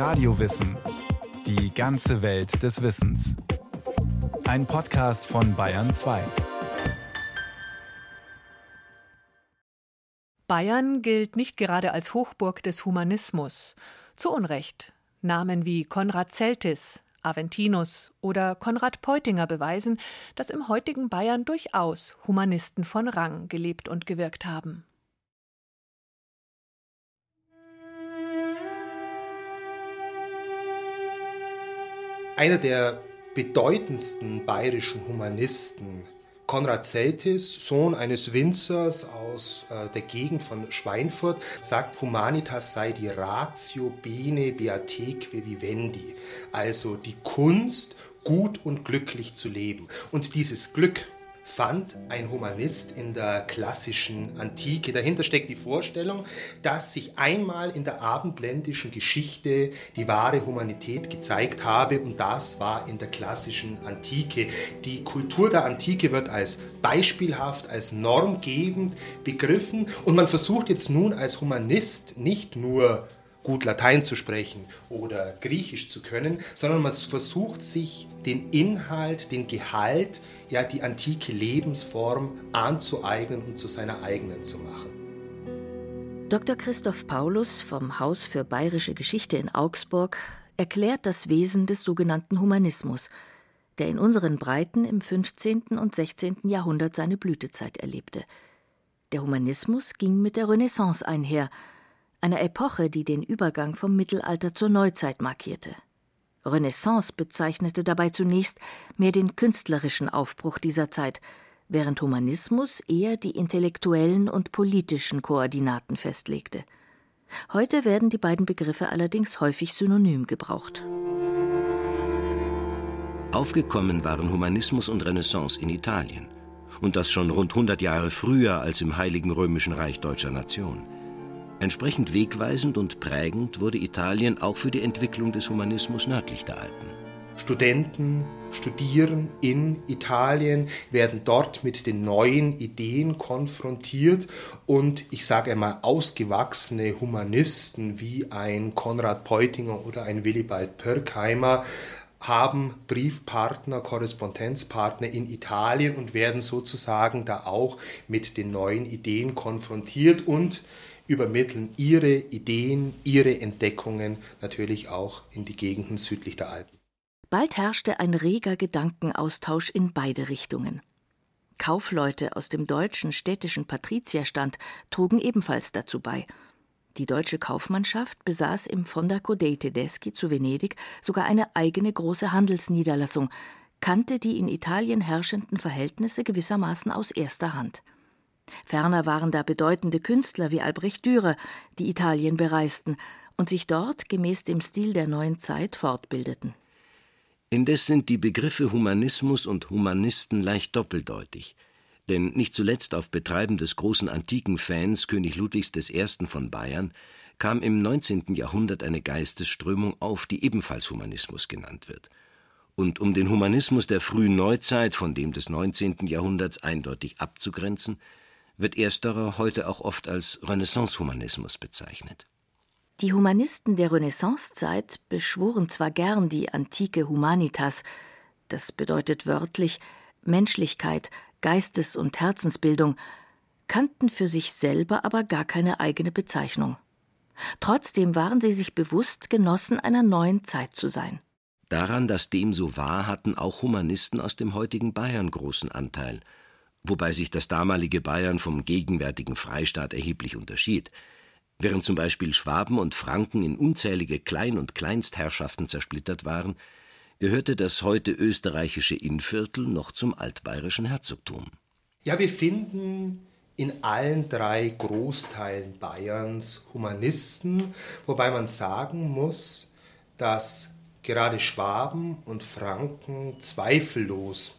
Radiowissen. Die ganze Welt des Wissens. Ein Podcast von Bayern 2. Bayern gilt nicht gerade als Hochburg des Humanismus. Zu Unrecht. Namen wie Konrad Celtis, Aventinus oder Konrad Peutinger beweisen, dass im heutigen Bayern durchaus Humanisten von Rang gelebt und gewirkt haben. Einer der bedeutendsten bayerischen Humanisten, Konrad Celtis, Sohn eines Winzers aus äh, der Gegend von Schweinfurt, sagt, Humanitas sei die Ratio bene beateque vivendi, also die Kunst, gut und glücklich zu leben. Und dieses Glück, fand ein Humanist in der klassischen Antike. Dahinter steckt die Vorstellung, dass sich einmal in der abendländischen Geschichte die wahre Humanität gezeigt habe und das war in der klassischen Antike. Die Kultur der Antike wird als beispielhaft, als normgebend begriffen und man versucht jetzt nun als Humanist nicht nur gut Latein zu sprechen oder Griechisch zu können, sondern man versucht sich den Inhalt, den Gehalt, ja die antike Lebensform anzueignen und zu seiner eigenen zu machen. Dr. Christoph Paulus vom Haus für bayerische Geschichte in Augsburg erklärt das Wesen des sogenannten Humanismus, der in unseren Breiten im 15. und 16. Jahrhundert seine Blütezeit erlebte. Der Humanismus ging mit der Renaissance einher, einer Epoche, die den Übergang vom Mittelalter zur Neuzeit markierte. Renaissance bezeichnete dabei zunächst mehr den künstlerischen Aufbruch dieser Zeit, während Humanismus eher die intellektuellen und politischen Koordinaten festlegte. Heute werden die beiden Begriffe allerdings häufig synonym gebraucht. Aufgekommen waren Humanismus und Renaissance in Italien. Und das schon rund 100 Jahre früher als im Heiligen Römischen Reich deutscher Nation. Entsprechend wegweisend und prägend wurde Italien auch für die Entwicklung des Humanismus nördlich der Alpen. Studenten studieren in Italien, werden dort mit den neuen Ideen konfrontiert und ich sage einmal ausgewachsene Humanisten wie ein Konrad Peutinger oder ein Willibald Pörkheimer haben Briefpartner, Korrespondenzpartner in Italien und werden sozusagen da auch mit den neuen Ideen konfrontiert und übermitteln ihre Ideen, ihre Entdeckungen natürlich auch in die Gegenden südlich der Alpen. Bald herrschte ein reger Gedankenaustausch in beide Richtungen. Kaufleute aus dem deutschen städtischen Patrizierstand trugen ebenfalls dazu bei. Die deutsche Kaufmannschaft besaß im Fondaco dei Tedeschi zu Venedig sogar eine eigene große Handelsniederlassung, kannte die in Italien herrschenden Verhältnisse gewissermaßen aus erster Hand. Ferner waren da bedeutende Künstler wie Albrecht Dürer, die Italien bereisten und sich dort gemäß dem Stil der neuen Zeit fortbildeten. Indes sind die Begriffe Humanismus und Humanisten leicht doppeldeutig. Denn nicht zuletzt auf Betreiben des großen antiken Fans König Ludwigs I. von Bayern kam im 19. Jahrhundert eine Geistesströmung auf, die ebenfalls Humanismus genannt wird. Und um den Humanismus der frühen Neuzeit von dem des 19. Jahrhunderts eindeutig abzugrenzen, wird ersterer heute auch oft als Renaissance-Humanismus bezeichnet. Die Humanisten der Renaissancezeit beschworen zwar gern die antike Humanitas, das bedeutet wörtlich Menschlichkeit, Geistes- und Herzensbildung, kannten für sich selber aber gar keine eigene Bezeichnung. Trotzdem waren sie sich bewusst, Genossen einer neuen Zeit zu sein. Daran, dass dem so war, hatten auch Humanisten aus dem heutigen Bayern großen Anteil – wobei sich das damalige Bayern vom gegenwärtigen Freistaat erheblich unterschied. Während zum Beispiel Schwaben und Franken in unzählige Klein- und Kleinstherrschaften zersplittert waren, gehörte das heute österreichische Innviertel noch zum altbayerischen Herzogtum. Ja, wir finden in allen drei Großteilen Bayerns Humanisten, wobei man sagen muss, dass gerade Schwaben und Franken zweifellos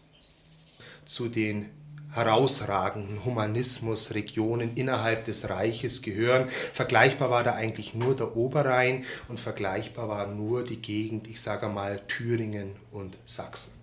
zu den herausragenden Humanismusregionen innerhalb des Reiches gehören. Vergleichbar war da eigentlich nur der Oberrhein und vergleichbar war nur die Gegend, ich sage mal Thüringen und Sachsen.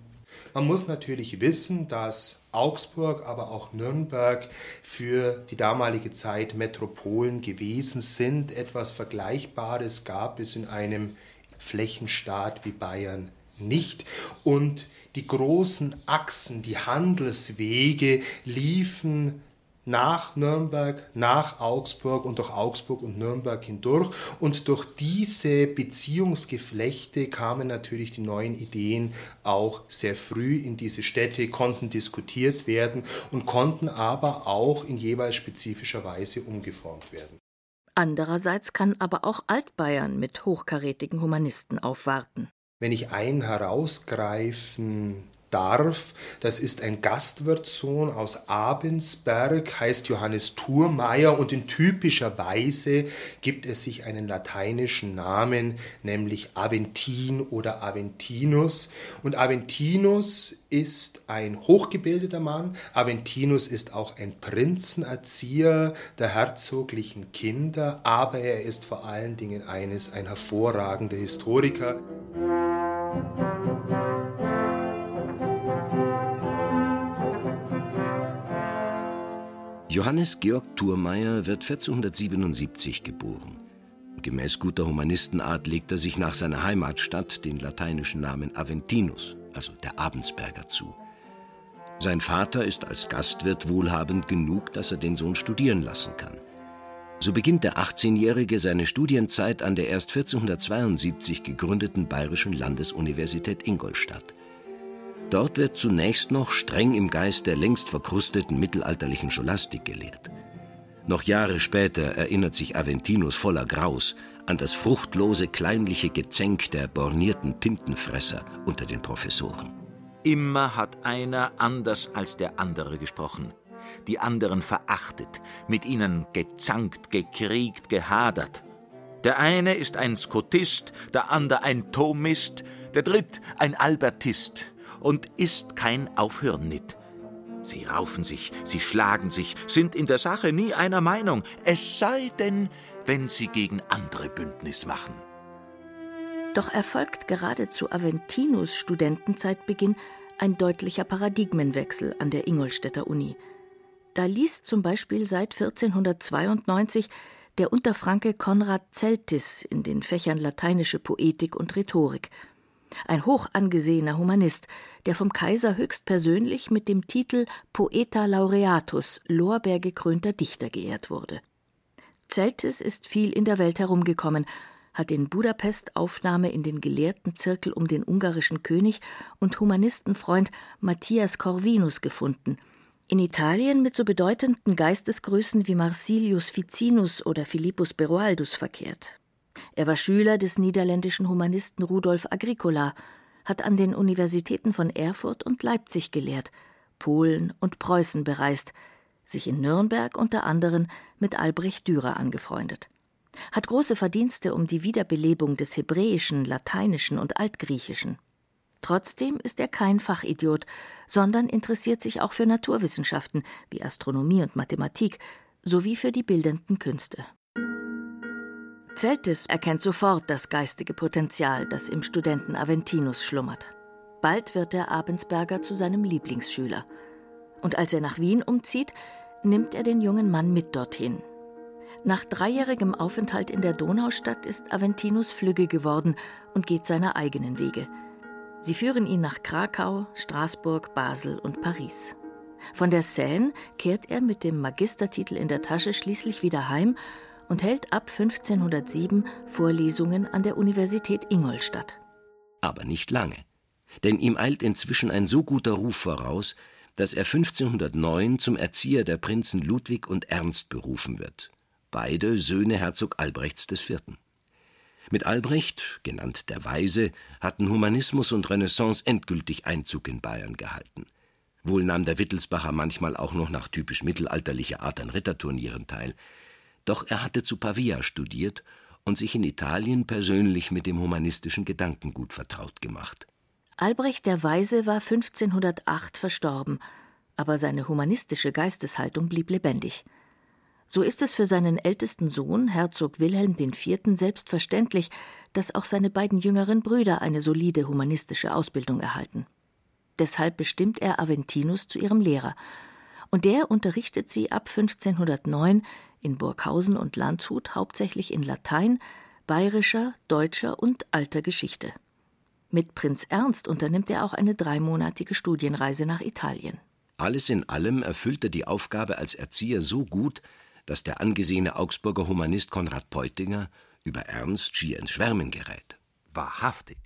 Man muss natürlich wissen, dass Augsburg, aber auch Nürnberg für die damalige Zeit Metropolen gewesen sind. Etwas Vergleichbares gab es in einem Flächenstaat wie Bayern nicht. Und die großen Achsen, die Handelswege liefen nach Nürnberg, nach Augsburg und durch Augsburg und Nürnberg hindurch. Und durch diese Beziehungsgeflechte kamen natürlich die neuen Ideen auch sehr früh in diese Städte, konnten diskutiert werden und konnten aber auch in jeweils spezifischer Weise umgeformt werden. Andererseits kann aber auch Altbayern mit hochkarätigen Humanisten aufwarten. Wenn ich einen herausgreifen darf. Das ist ein Gastwirtssohn aus Abensberg, heißt Johannes Thurmeier und in typischer Weise gibt es sich einen lateinischen Namen, nämlich Aventin oder Aventinus. Und Aventinus ist ein hochgebildeter Mann. Aventinus ist auch ein Prinzenerzieher der herzoglichen Kinder, aber er ist vor allen Dingen eines, ein hervorragender Historiker. Johannes Georg Thurmeier wird 1477 geboren. Gemäß guter Humanistenart legt er sich nach seiner Heimatstadt den lateinischen Namen Aventinus, also der Abensberger, zu. Sein Vater ist als Gastwirt wohlhabend genug, dass er den Sohn studieren lassen kann. So beginnt der 18-Jährige seine Studienzeit an der erst 1472 gegründeten Bayerischen Landesuniversität Ingolstadt. Dort wird zunächst noch streng im Geist der längst verkrusteten mittelalterlichen Scholastik gelehrt. Noch Jahre später erinnert sich Aventinus voller Graus an das fruchtlose kleinliche Gezänk der bornierten Tintenfresser unter den Professoren. Immer hat einer anders als der andere gesprochen, die anderen verachtet, mit ihnen gezankt, gekriegt, gehadert. Der eine ist ein Skotist, der andere ein Thomist, der dritt ein Albertist, und ist kein Aufhören nit. Sie raufen sich, sie schlagen sich, sind in der Sache nie einer Meinung, es sei denn, wenn sie gegen andere Bündnis machen. Doch erfolgt gerade zu Aventinus Studentenzeitbeginn ein deutlicher Paradigmenwechsel an der Ingolstädter Uni. Da liest zum Beispiel seit 1492 der Unterfranke Konrad Zeltis in den Fächern lateinische Poetik und Rhetorik – ein hoch angesehener Humanist, der vom Kaiser höchstpersönlich mit dem Titel Poeta Laureatus, Lorbeergekrönter Dichter, geehrt wurde. Zeltis ist viel in der Welt herumgekommen, hat in Budapest Aufnahme in den Gelehrtenzirkel um den ungarischen König und Humanistenfreund Matthias Corvinus gefunden, in Italien mit so bedeutenden Geistesgrößen wie Marsilius Ficinus oder Philippus Beroaldus verkehrt. Er war Schüler des niederländischen Humanisten Rudolf Agricola, hat an den Universitäten von Erfurt und Leipzig gelehrt, Polen und Preußen bereist, sich in Nürnberg unter anderem mit Albrecht Dürer angefreundet. Hat große Verdienste um die Wiederbelebung des Hebräischen, Lateinischen und Altgriechischen. Trotzdem ist er kein Fachidiot, sondern interessiert sich auch für Naturwissenschaften wie Astronomie und Mathematik sowie für die bildenden Künste. Zeltis erkennt sofort das geistige Potenzial, das im Studenten Aventinus schlummert. Bald wird der Abensberger zu seinem Lieblingsschüler. Und als er nach Wien umzieht, nimmt er den jungen Mann mit dorthin. Nach dreijährigem Aufenthalt in der Donaustadt ist Aventinus flügge geworden und geht seine eigenen Wege. Sie führen ihn nach Krakau, Straßburg, Basel und Paris. Von der Seine kehrt er mit dem Magistertitel in der Tasche schließlich wieder heim und hält ab 1507 Vorlesungen an der Universität Ingolstadt. Aber nicht lange, denn ihm eilt inzwischen ein so guter Ruf voraus, dass er 1509 zum Erzieher der Prinzen Ludwig und Ernst berufen wird, beide Söhne Herzog Albrechts IV. Mit Albrecht, genannt der Weise, hatten Humanismus und Renaissance endgültig Einzug in Bayern gehalten. Wohl nahm der Wittelsbacher manchmal auch noch nach typisch mittelalterlicher Art an Ritterturnieren teil, doch er hatte zu Pavia studiert und sich in Italien persönlich mit dem humanistischen Gedankengut vertraut gemacht. Albrecht der Weise war 1508 verstorben, aber seine humanistische Geisteshaltung blieb lebendig. So ist es für seinen ältesten Sohn, Herzog Wilhelm IV., selbstverständlich, dass auch seine beiden jüngeren Brüder eine solide humanistische Ausbildung erhalten. Deshalb bestimmt er Aventinus zu ihrem Lehrer, und der unterrichtet sie ab 1509 in Burghausen und Landshut hauptsächlich in Latein, bayerischer, deutscher und alter Geschichte. Mit Prinz Ernst unternimmt er auch eine dreimonatige Studienreise nach Italien. Alles in allem erfüllt er die Aufgabe als Erzieher so gut, dass der angesehene Augsburger Humanist Konrad Peutinger über Ernst schier ins Schwärmen gerät. Wahrhaftig,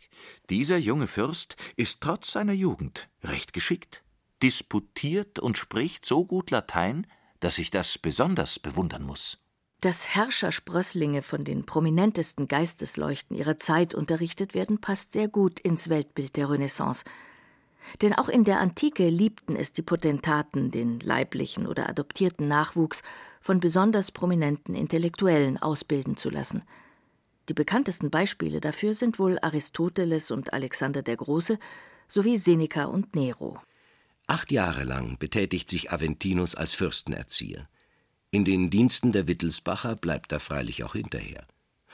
dieser junge Fürst ist trotz seiner Jugend recht geschickt, disputiert und spricht so gut Latein, dass ich das besonders bewundern muss. Dass Herrschersprösslinge von den prominentesten Geistesleuchten ihrer Zeit unterrichtet werden, passt sehr gut ins Weltbild der Renaissance. Denn auch in der Antike liebten es die Potentaten, den leiblichen oder adoptierten Nachwuchs von besonders prominenten Intellektuellen ausbilden zu lassen. Die bekanntesten Beispiele dafür sind wohl Aristoteles und Alexander der Große sowie Seneca und Nero. Acht Jahre lang betätigt sich Aventinus als Fürstenerzieher. In den Diensten der Wittelsbacher bleibt er freilich auch hinterher.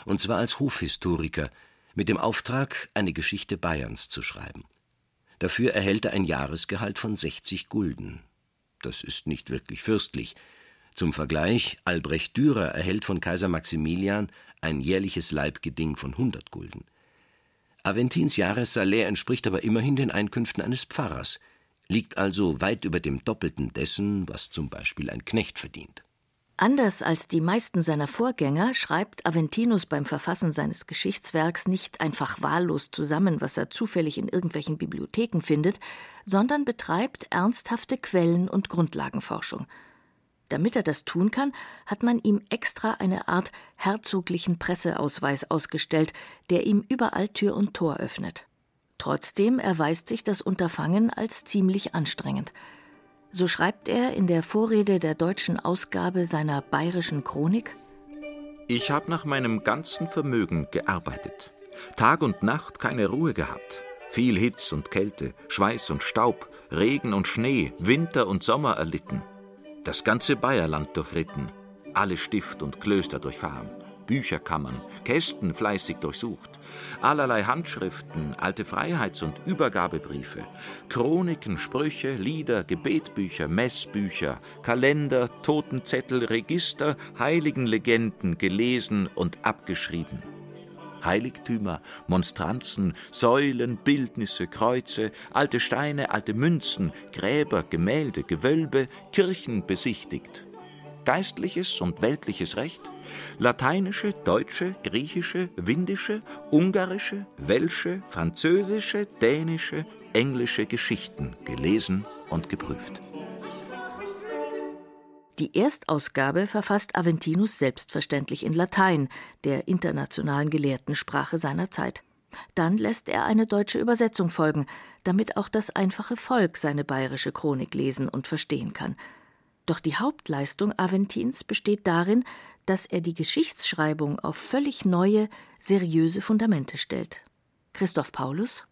Und zwar als Hofhistoriker, mit dem Auftrag, eine Geschichte Bayerns zu schreiben. Dafür erhält er ein Jahresgehalt von 60 Gulden. Das ist nicht wirklich fürstlich. Zum Vergleich, Albrecht Dürer erhält von Kaiser Maximilian ein jährliches Leibgeding von 100 Gulden. Aventins Jahressalär entspricht aber immerhin den Einkünften eines Pfarrers, liegt also weit über dem Doppelten dessen, was zum Beispiel ein Knecht verdient. Anders als die meisten seiner Vorgänger schreibt Aventinus beim Verfassen seines Geschichtswerks nicht einfach wahllos zusammen, was er zufällig in irgendwelchen Bibliotheken findet, sondern betreibt ernsthafte Quellen- und Grundlagenforschung. Damit er das tun kann, hat man ihm extra eine Art herzoglichen Presseausweis ausgestellt, der ihm überall Tür und Tor öffnet. Trotzdem erweist sich das Unterfangen als ziemlich anstrengend. So schreibt er in der Vorrede der deutschen Ausgabe seiner bayerischen Chronik Ich habe nach meinem ganzen Vermögen gearbeitet. Tag und Nacht keine Ruhe gehabt. Viel Hitz und Kälte, Schweiß und Staub, Regen und Schnee, Winter und Sommer erlitten. Das ganze Bayerland durchritten, alle Stift und Klöster durchfahren, Bücherkammern, Kästen fleißig durchsucht allerlei Handschriften, alte Freiheits- und Übergabebriefe, Chroniken, Sprüche, Lieder, Gebetbücher, Messbücher, Kalender, Totenzettel, Register, Heiligenlegenden gelesen und abgeschrieben. Heiligtümer, Monstranzen, Säulen, Bildnisse, Kreuze, alte Steine, alte Münzen, Gräber, Gemälde, Gewölbe, Kirchen besichtigt. Geistliches und weltliches Recht, lateinische, deutsche, griechische, windische, ungarische, welsche, französische, dänische, englische Geschichten gelesen und geprüft. Die Erstausgabe verfasst Aventinus selbstverständlich in Latein, der internationalen Gelehrtensprache seiner Zeit. Dann lässt er eine deutsche Übersetzung folgen, damit auch das einfache Volk seine bayerische Chronik lesen und verstehen kann. Doch die Hauptleistung Aventins besteht darin, dass er die Geschichtsschreibung auf völlig neue, seriöse Fundamente stellt. Christoph Paulus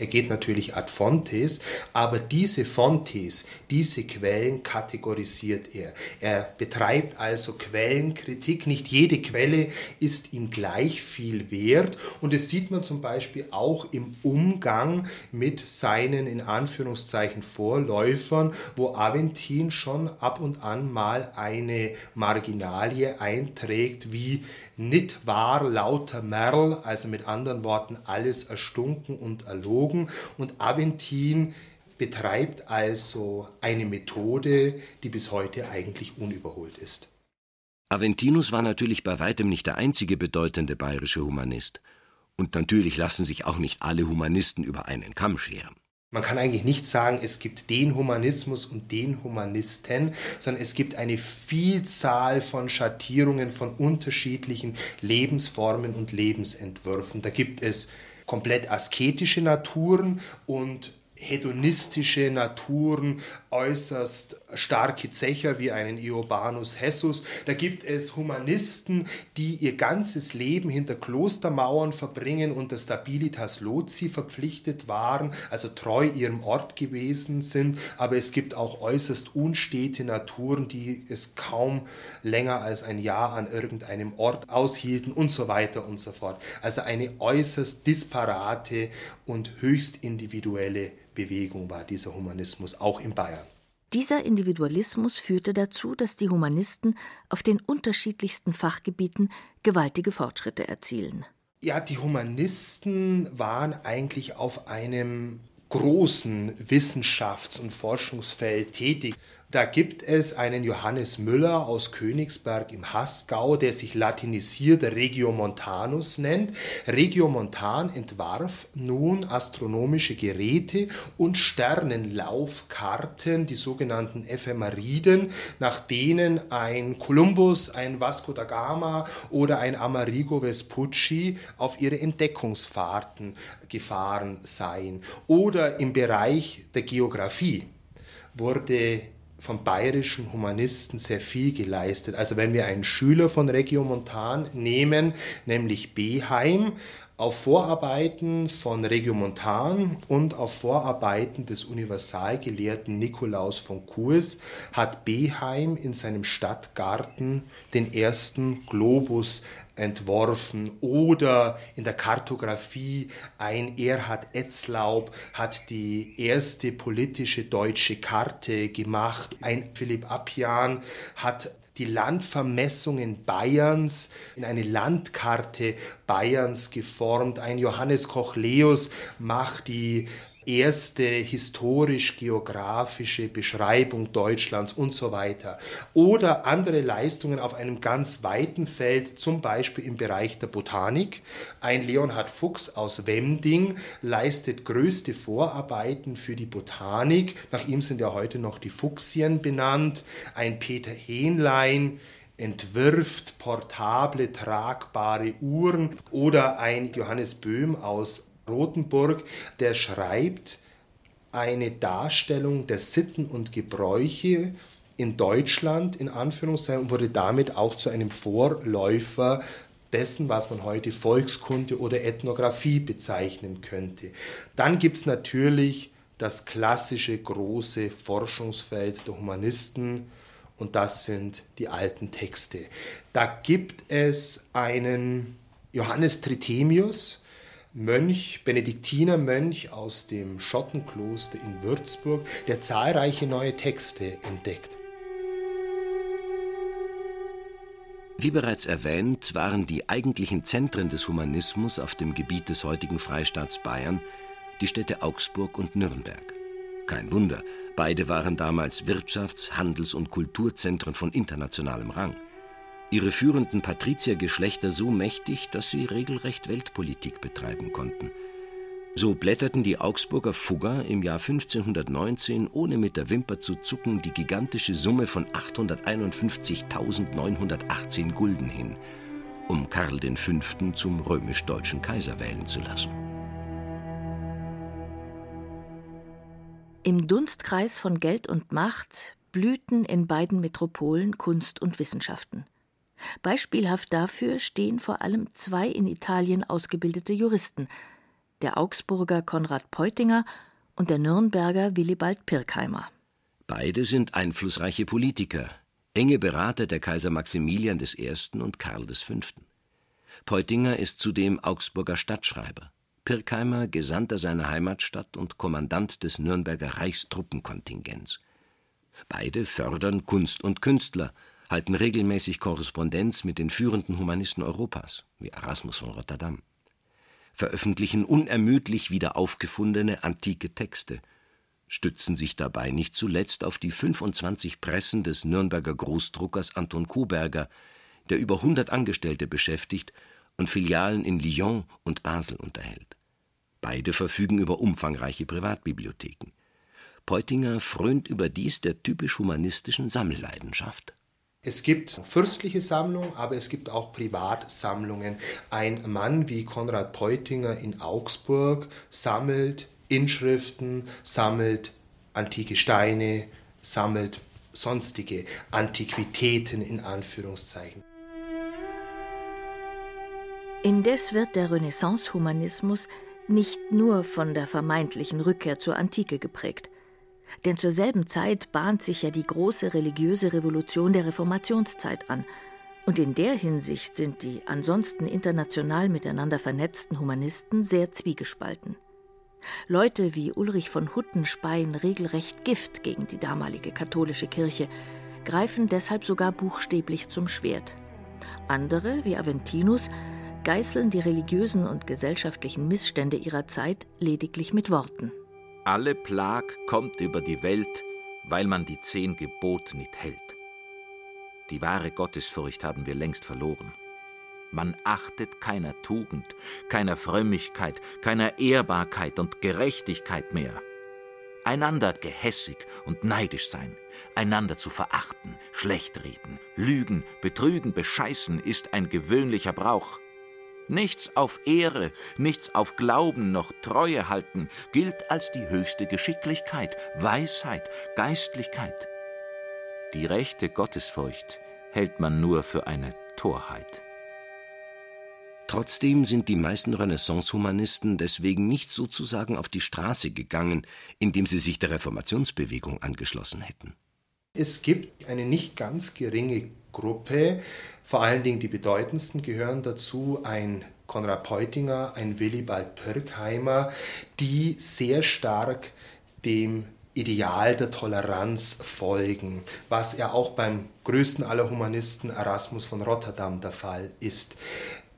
er geht natürlich ad fontes, aber diese Fontes, diese Quellen kategorisiert er. Er betreibt also Quellenkritik. Nicht jede Quelle ist ihm gleich viel wert. Und das sieht man zum Beispiel auch im Umgang mit seinen in Anführungszeichen Vorläufern, wo Aventin schon ab und an mal eine Marginalie einträgt, wie Nit wahr lauter Merl, also mit anderen Worten alles erstunken und erlogen. Und Aventin betreibt also eine Methode, die bis heute eigentlich unüberholt ist. Aventinus war natürlich bei weitem nicht der einzige bedeutende bayerische Humanist. Und natürlich lassen sich auch nicht alle Humanisten über einen Kamm scheren. Man kann eigentlich nicht sagen, es gibt den Humanismus und den Humanisten, sondern es gibt eine Vielzahl von Schattierungen von unterschiedlichen Lebensformen und Lebensentwürfen. Da gibt es komplett asketische Naturen und hedonistische Naturen, äußerst starke Zecher wie einen Iobanus Hessus. Da gibt es Humanisten, die ihr ganzes Leben hinter Klostermauern verbringen und der Stabilitas Loci verpflichtet waren, also treu ihrem Ort gewesen sind. Aber es gibt auch äußerst unstete Naturen, die es kaum länger als ein Jahr an irgendeinem Ort aushielten und so weiter und so fort. Also eine äußerst disparate und höchst individuelle Bewegung war dieser Humanismus, auch in Bayern. Dieser Individualismus führte dazu, dass die Humanisten auf den unterschiedlichsten Fachgebieten gewaltige Fortschritte erzielen. Ja, die Humanisten waren eigentlich auf einem großen Wissenschafts- und Forschungsfeld tätig. Da gibt es einen Johannes Müller aus Königsberg im Haßgau, der sich latinisiert Regiomontanus nennt. Regiomontan entwarf nun astronomische Geräte und Sternenlaufkarten, die sogenannten Ephemeriden, nach denen ein Kolumbus, ein Vasco da Gama oder ein Amerigo Vespucci auf ihre Entdeckungsfahrten gefahren seien. Oder im Bereich der Geographie wurde von bayerischen Humanisten sehr viel geleistet. Also wenn wir einen Schüler von Regiomontan nehmen, nämlich Beheim, auf Vorarbeiten von Regiomontan und auf Vorarbeiten des Universalgelehrten Nikolaus von Kurs hat Beheim in seinem Stadtgarten den ersten Globus entworfen oder in der Kartografie ein Erhard Etzlaub hat die erste politische deutsche Karte gemacht, ein Philipp Appian hat die Landvermessungen Bayerns in eine Landkarte Bayerns geformt. Ein Johannes Koch-Leus macht die erste historisch-geografische Beschreibung Deutschlands und so weiter. Oder andere Leistungen auf einem ganz weiten Feld, zum Beispiel im Bereich der Botanik. Ein Leonhard Fuchs aus Wemding leistet größte Vorarbeiten für die Botanik. Nach ihm sind ja heute noch die Fuchsien benannt. Ein Peter Hähnlein entwirft portable, tragbare Uhren oder ein Johannes Böhm aus Rothenburg, der schreibt eine Darstellung der Sitten und Gebräuche in Deutschland in Anführungszeichen und wurde damit auch zu einem Vorläufer dessen, was man heute Volkskunde oder Ethnographie bezeichnen könnte. Dann gibt es natürlich das klassische große Forschungsfeld der Humanisten und das sind die alten Texte. Da gibt es einen Johannes Trithemius, Mönch, Benediktinermönch aus dem Schottenkloster in Würzburg, der zahlreiche neue Texte entdeckt. Wie bereits erwähnt, waren die eigentlichen Zentren des Humanismus auf dem Gebiet des heutigen Freistaats Bayern die Städte Augsburg und Nürnberg. Kein Wunder, beide waren damals Wirtschafts-, Handels- und Kulturzentren von internationalem Rang ihre führenden Patriziergeschlechter so mächtig, dass sie regelrecht Weltpolitik betreiben konnten. So blätterten die Augsburger Fugger im Jahr 1519 ohne mit der Wimper zu zucken die gigantische Summe von 851.918 Gulden hin, um Karl V. zum römisch-deutschen Kaiser wählen zu lassen. Im Dunstkreis von Geld und Macht blühten in beiden Metropolen Kunst und Wissenschaften. Beispielhaft dafür stehen vor allem zwei in Italien ausgebildete Juristen, der Augsburger Konrad Peutinger und der Nürnberger Willibald Pirkheimer. Beide sind einflussreiche Politiker, enge Berater der Kaiser Maximilian I. und Karl V. Peutinger ist zudem Augsburger Stadtschreiber, Pirkheimer Gesandter seiner Heimatstadt und Kommandant des Nürnberger Reichstruppenkontingents. Beide fördern Kunst und Künstler, halten regelmäßig Korrespondenz mit den führenden Humanisten Europas, wie Erasmus von Rotterdam, veröffentlichen unermüdlich wieder aufgefundene antike Texte, stützen sich dabei nicht zuletzt auf die 25 Pressen des Nürnberger Großdruckers Anton Koberger, der über 100 Angestellte beschäftigt und Filialen in Lyon und Basel unterhält. Beide verfügen über umfangreiche Privatbibliotheken. Peutinger frönt überdies der typisch humanistischen Sammelleidenschaft. Es gibt fürstliche Sammlungen, aber es gibt auch Privatsammlungen. Ein Mann wie Konrad Peutinger in Augsburg sammelt Inschriften, sammelt antike Steine, sammelt sonstige Antiquitäten in Anführungszeichen. Indes wird der Renaissance-Humanismus nicht nur von der vermeintlichen Rückkehr zur Antike geprägt. Denn zur selben Zeit bahnt sich ja die große religiöse Revolution der Reformationszeit an. Und in der Hinsicht sind die ansonsten international miteinander vernetzten Humanisten sehr zwiegespalten. Leute wie Ulrich von Hutten speien regelrecht Gift gegen die damalige katholische Kirche, greifen deshalb sogar buchstäblich zum Schwert. Andere, wie Aventinus, geißeln die religiösen und gesellschaftlichen Missstände ihrer Zeit lediglich mit Worten. Alle Plag kommt über die Welt, weil man die zehn Gebote nicht hält. Die wahre Gottesfurcht haben wir längst verloren. Man achtet keiner Tugend, keiner Frömmigkeit, keiner Ehrbarkeit und Gerechtigkeit mehr. Einander gehässig und neidisch sein, einander zu verachten, schlecht reden, lügen, betrügen, bescheißen ist ein gewöhnlicher Brauch. Nichts auf Ehre, nichts auf Glauben noch Treue halten gilt als die höchste Geschicklichkeit, Weisheit, Geistlichkeit. Die rechte Gottesfurcht hält man nur für eine Torheit. Trotzdem sind die meisten Renaissance-Humanisten deswegen nicht sozusagen auf die Straße gegangen, indem sie sich der Reformationsbewegung angeschlossen hätten. Es gibt eine nicht ganz geringe Gruppe, vor allen Dingen die bedeutendsten gehören dazu ein Konrad Peutinger, ein Willibald Pirkheimer, die sehr stark dem Ideal der Toleranz folgen, was ja auch beim größten aller Humanisten Erasmus von Rotterdam der Fall ist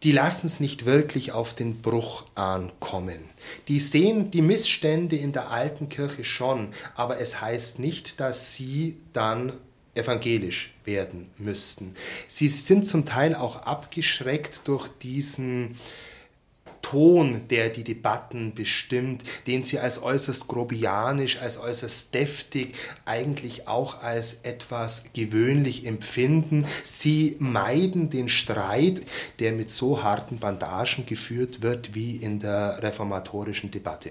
die lassen es nicht wirklich auf den Bruch ankommen. Die sehen die Missstände in der alten Kirche schon, aber es heißt nicht, dass sie dann evangelisch werden müssten. Sie sind zum Teil auch abgeschreckt durch diesen Ton, der die Debatten bestimmt, den sie als äußerst grobianisch, als äußerst deftig, eigentlich auch als etwas gewöhnlich empfinden. Sie meiden den Streit, der mit so harten Bandagen geführt wird wie in der reformatorischen Debatte.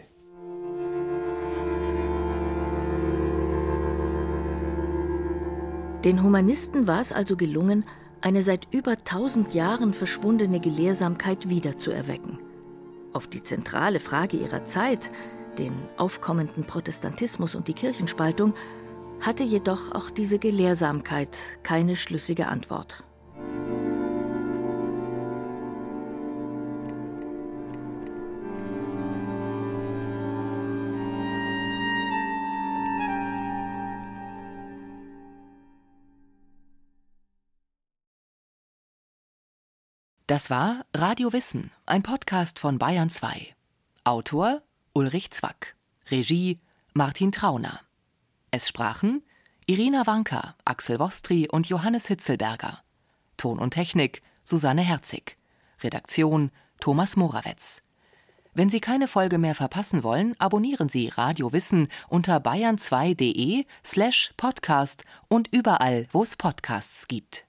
Den Humanisten war es also gelungen, eine seit über tausend Jahren verschwundene Gelehrsamkeit wiederzuerwecken. Auf die zentrale Frage ihrer Zeit, den aufkommenden Protestantismus und die Kirchenspaltung, hatte jedoch auch diese Gelehrsamkeit keine schlüssige Antwort. Das war Radio Wissen, ein Podcast von Bayern 2. Autor Ulrich Zwack. Regie Martin Trauner. Es sprachen Irina Wanka, Axel Wostri und Johannes Hitzelberger. Ton und Technik Susanne Herzig. Redaktion Thomas Morawetz. Wenn Sie keine Folge mehr verpassen wollen, abonnieren Sie Radio Wissen unter bayern2.de slash podcast und überall, wo es Podcasts gibt.